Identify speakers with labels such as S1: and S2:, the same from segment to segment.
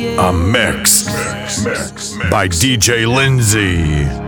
S1: A mix by DJ Lindsay.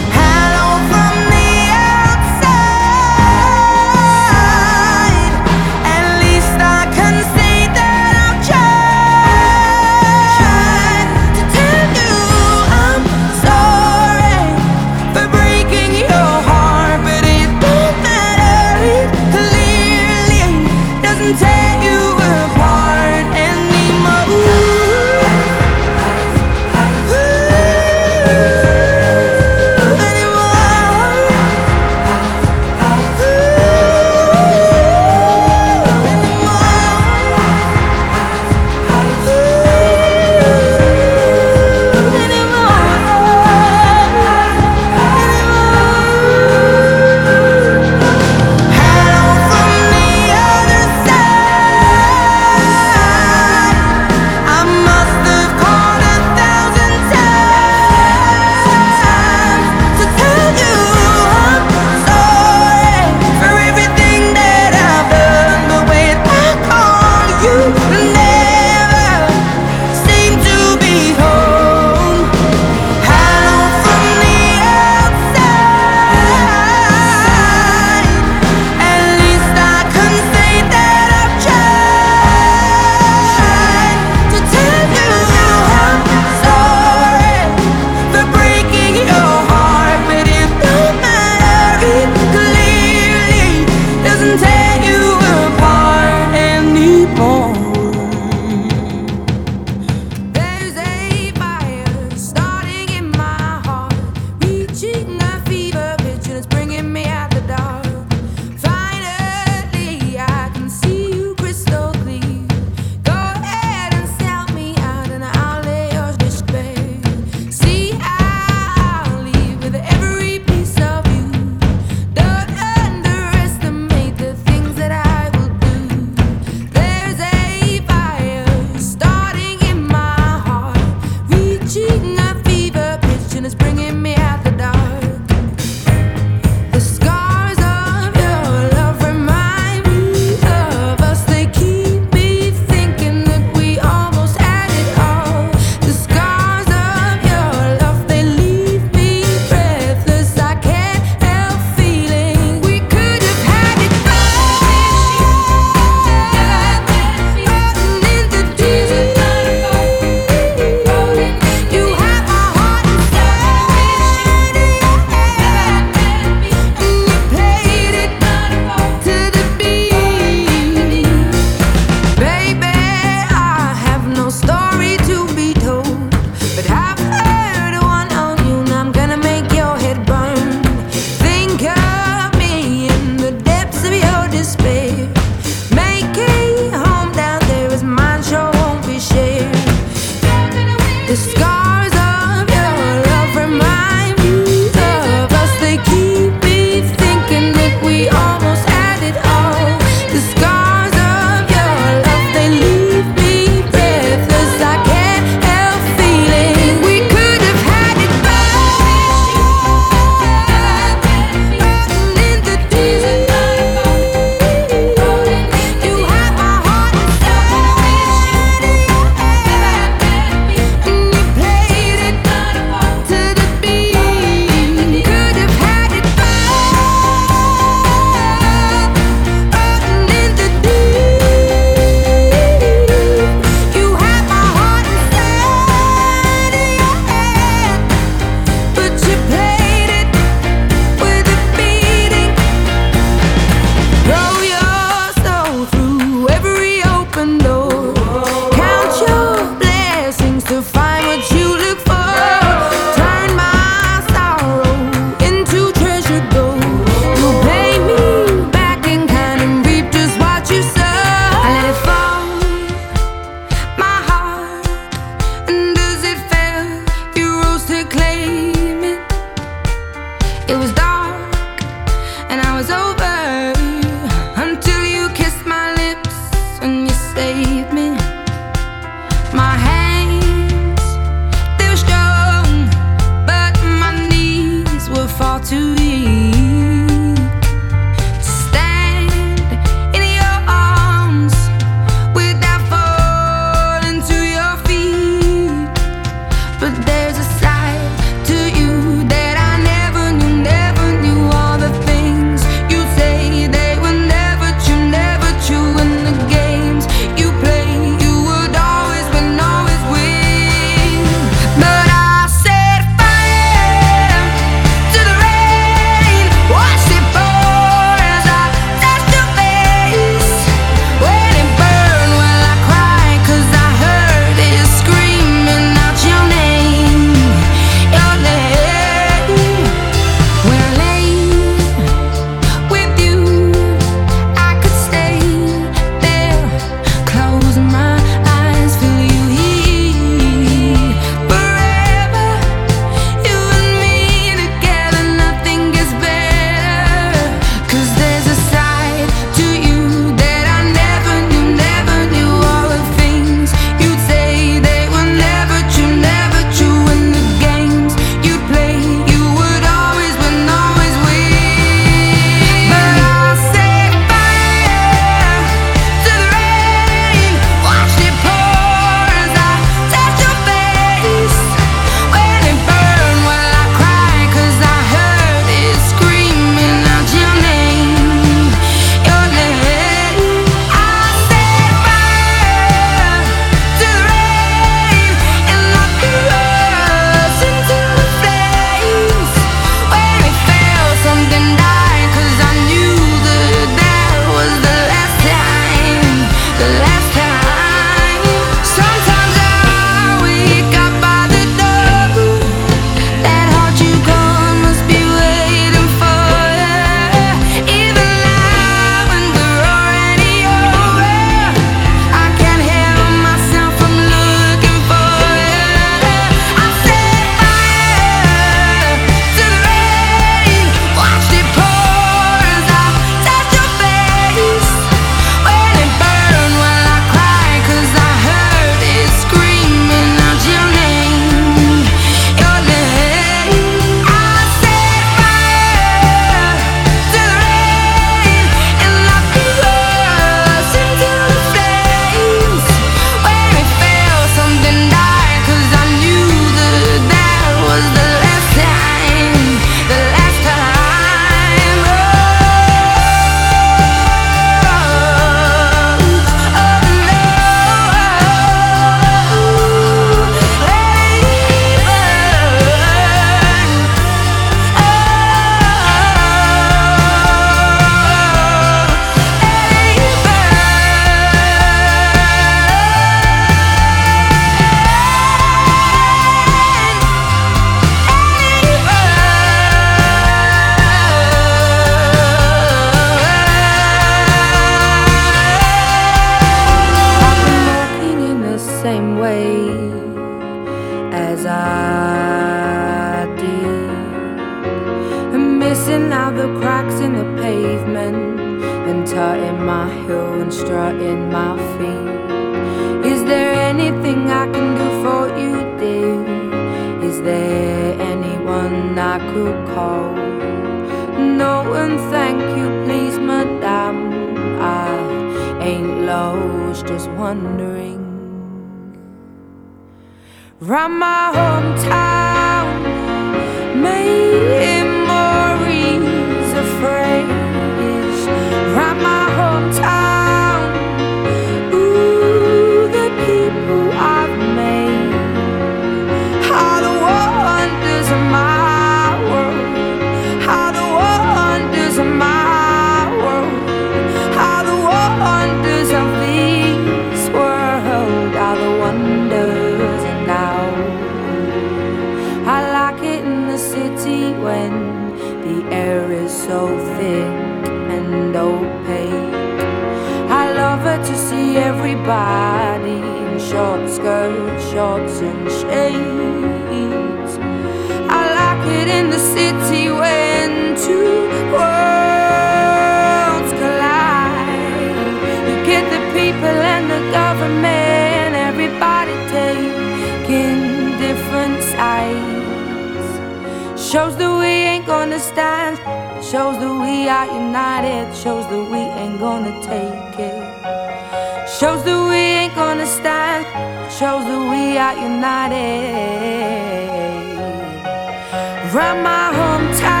S2: my hometown.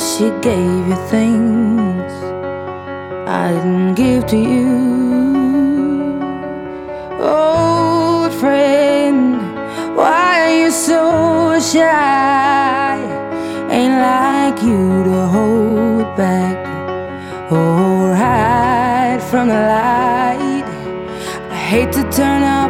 S2: she gave you things I didn't give to you.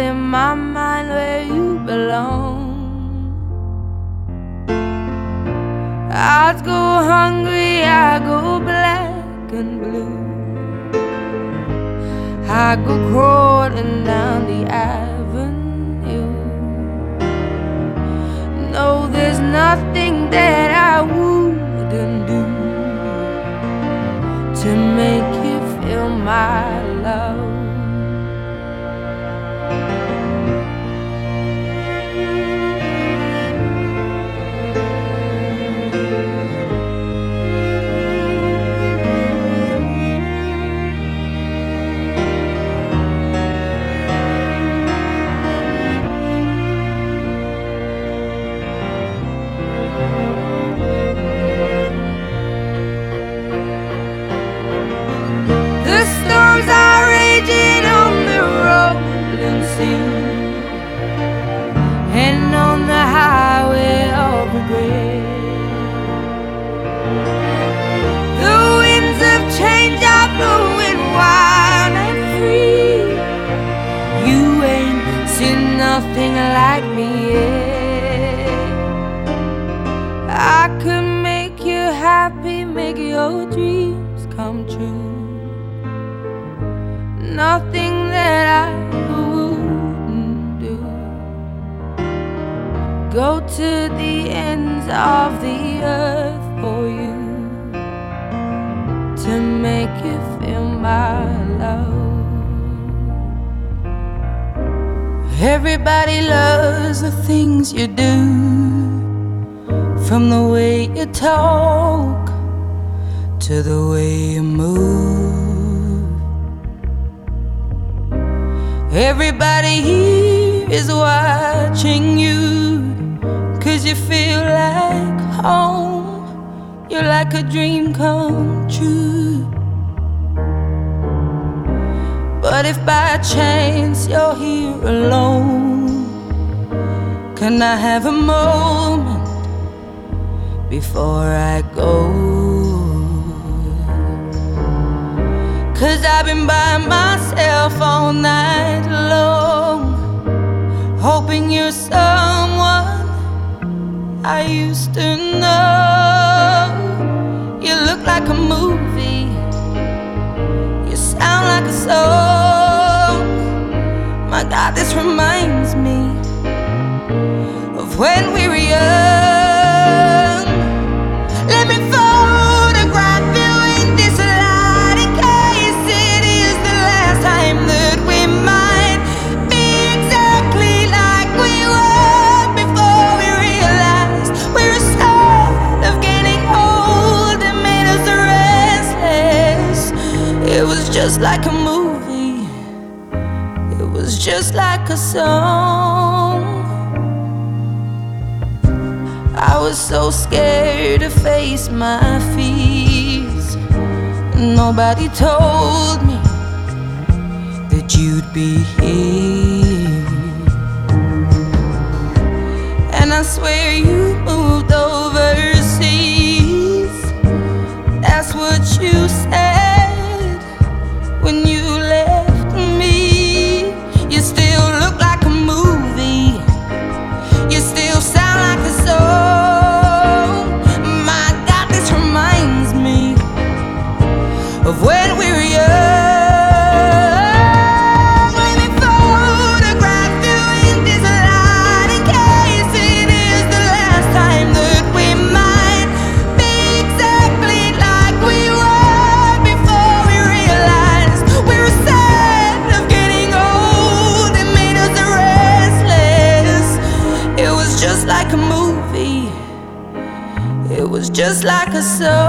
S2: in my mind where you belong. I'd go hungry, I go black and blue. I go crawling down the avenue. No, there's nothing that I wouldn't do to make you feel my love. The winds of change are blowing wild and free. You ain't seen nothing like me yet. I could make you happy, make your dreams come true. Nothing that I go to the ends of the earth for you to make you feel my love. Everybody loves the things you do, from the way you talk to the way you move. Everybody here is watching you, cause you feel home. You're like a dream come true. But if by chance you're here alone, can I have a moment before I go? Cause I've been by myself all night long, hoping you're some. I used to know. You look like a movie, you sound like a song. My God, this reminds me of when we were young. just like a movie, it was just like a song. I was so scared to face my fears. Nobody told me that you'd be here. And I swear you moved overseas. That's what you said. like a soul.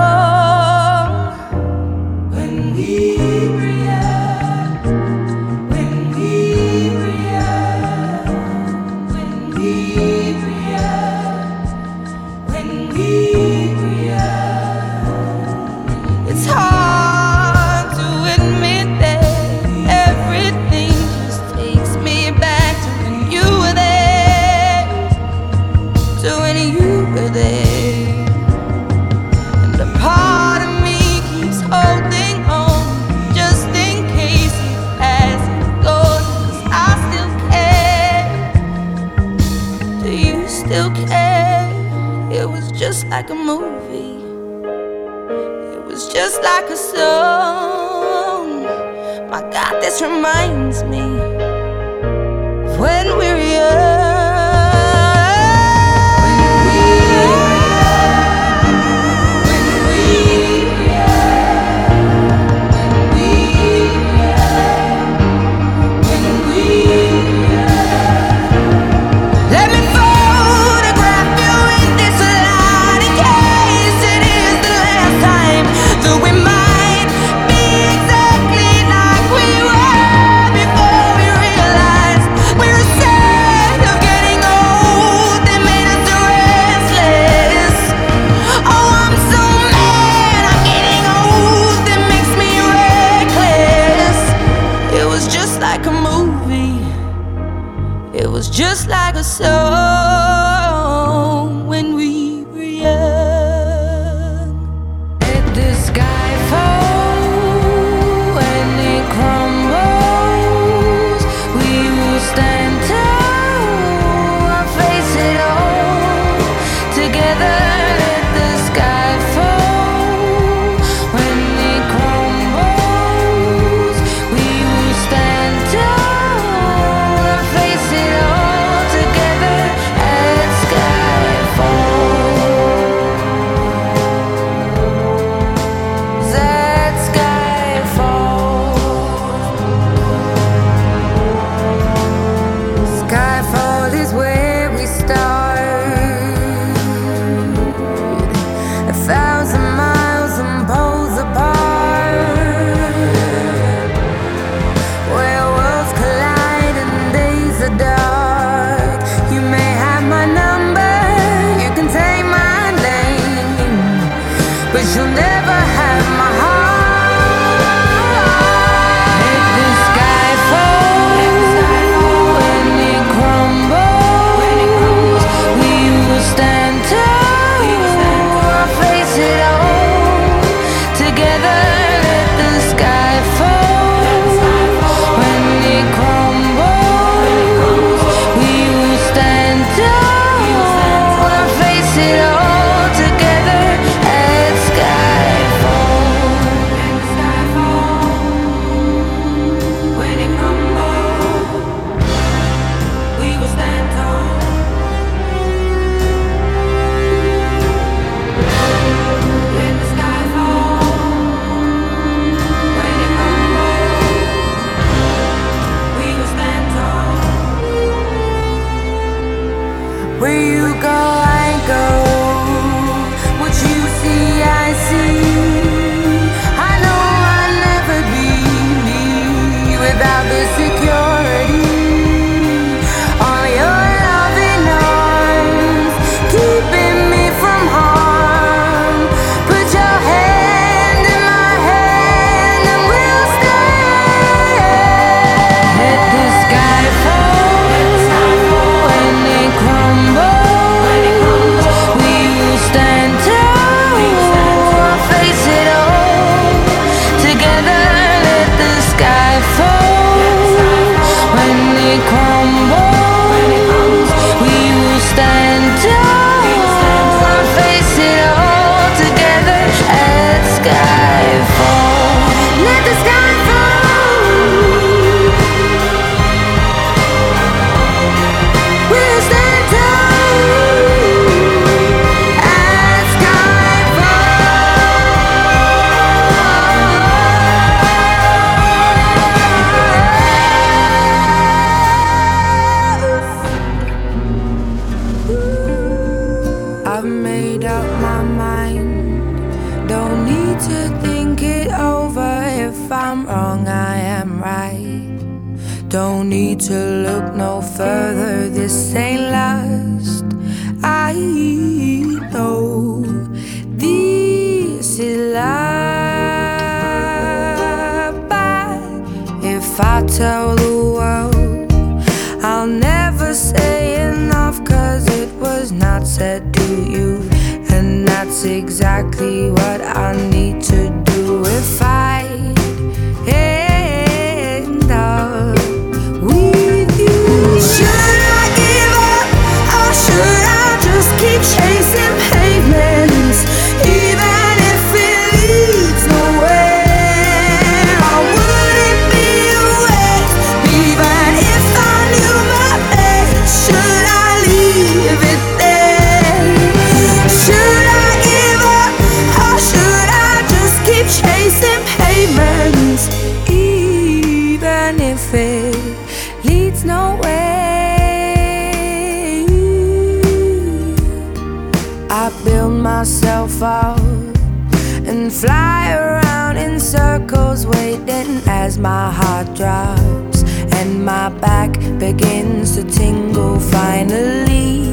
S2: and my back begins to tingle finally.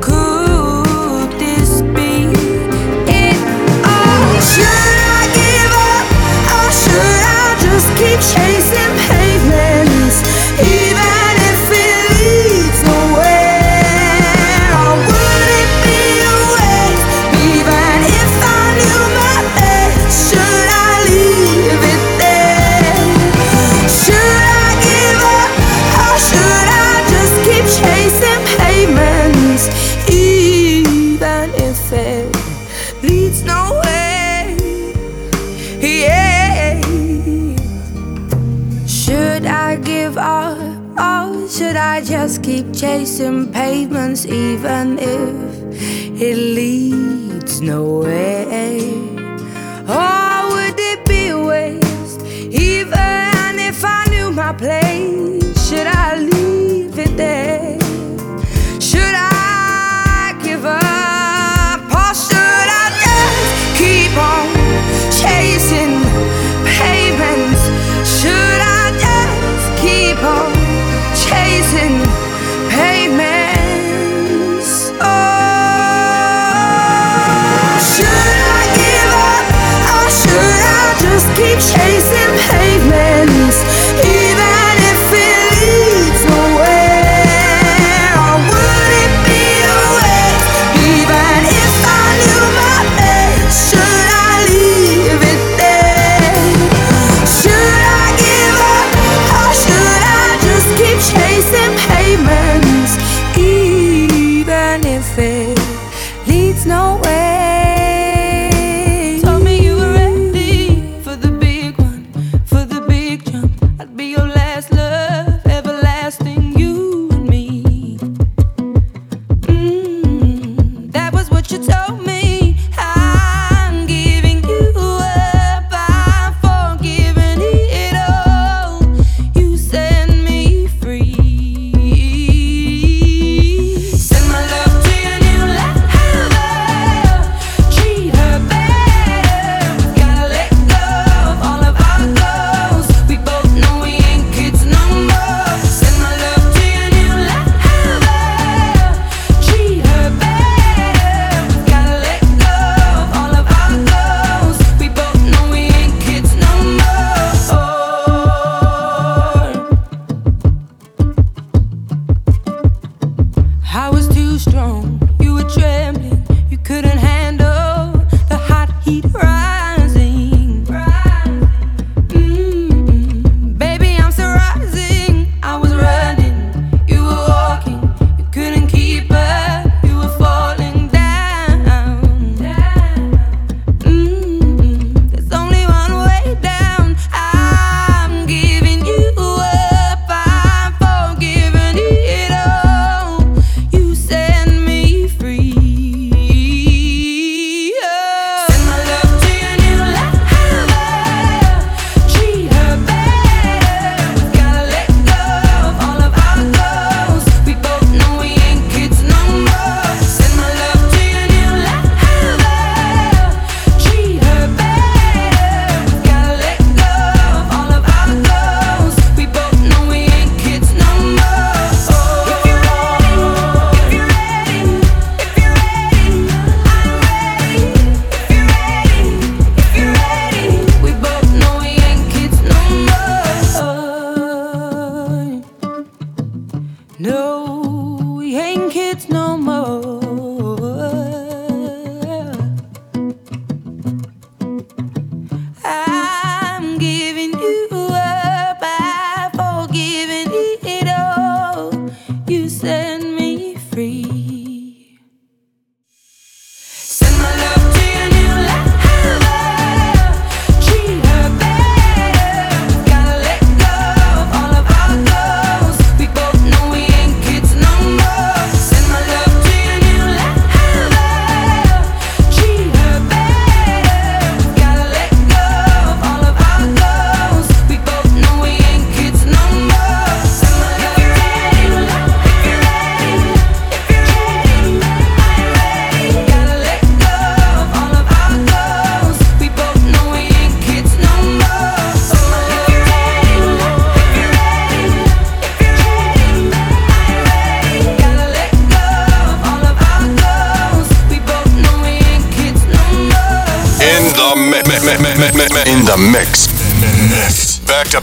S2: Could this be it? Oh,
S3: should I give up or should I just keep chasing?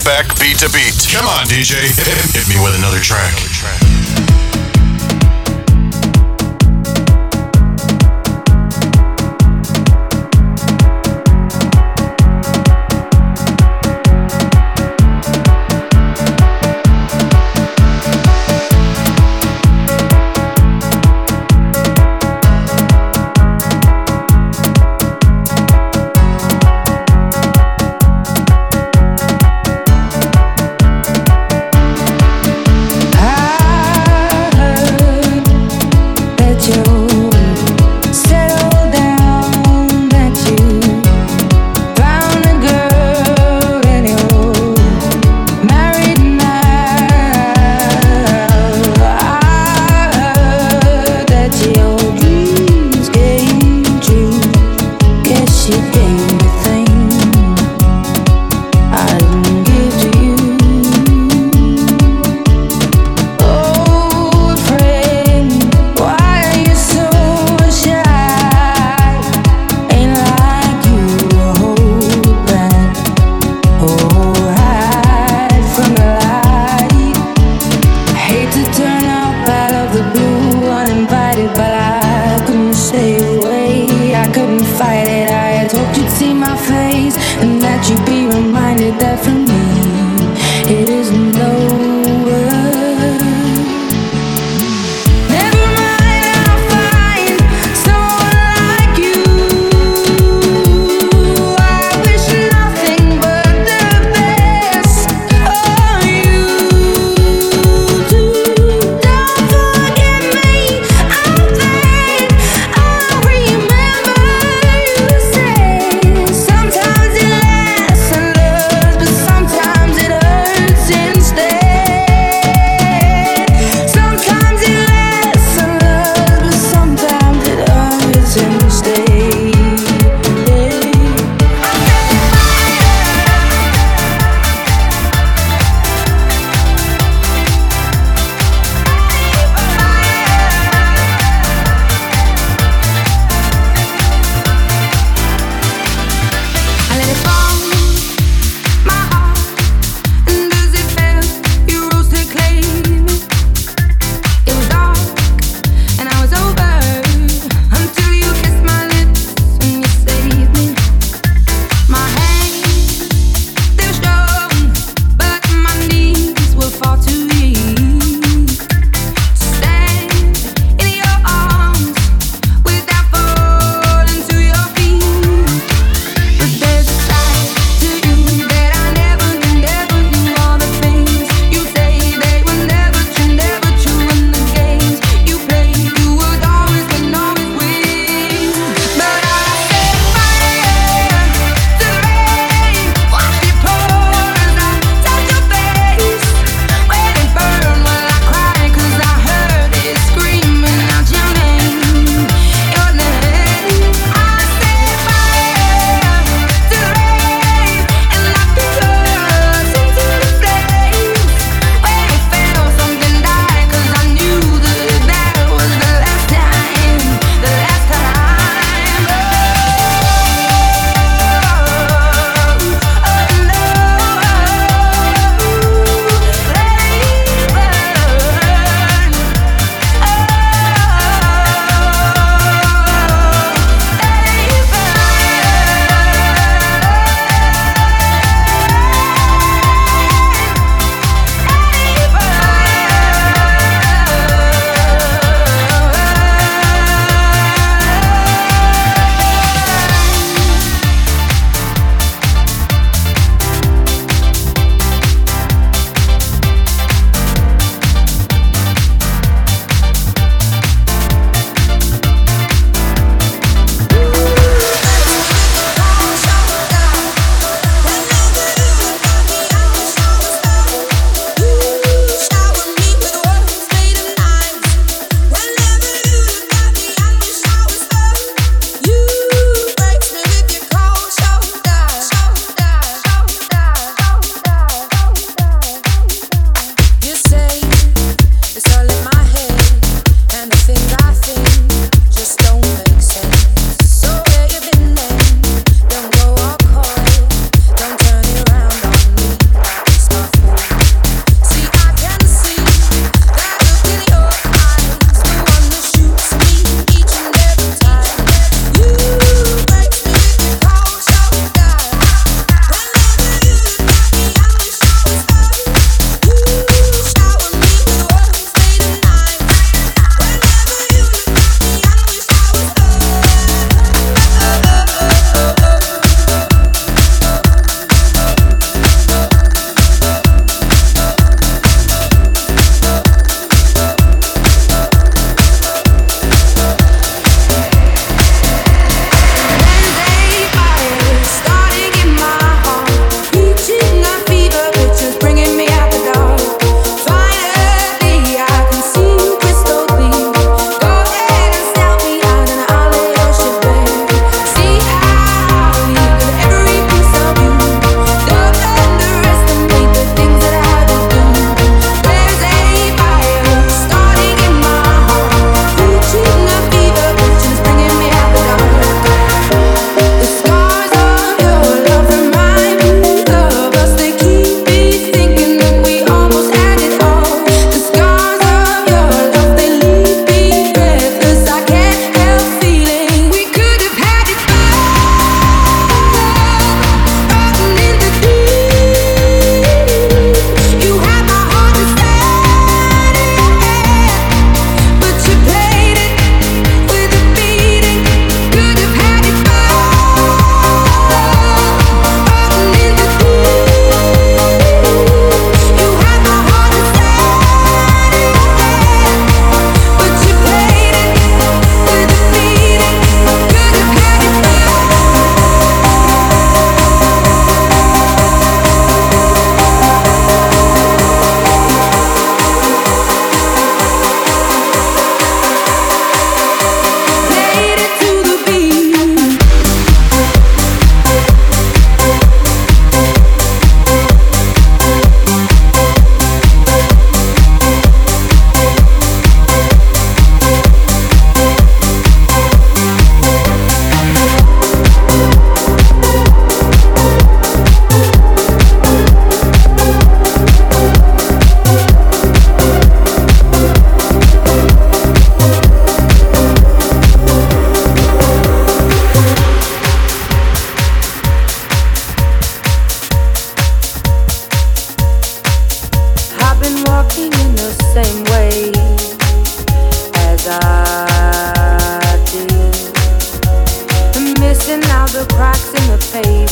S3: back beat to beat. Come on, DJ. Hit me with
S4: another
S5: track.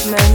S5: movement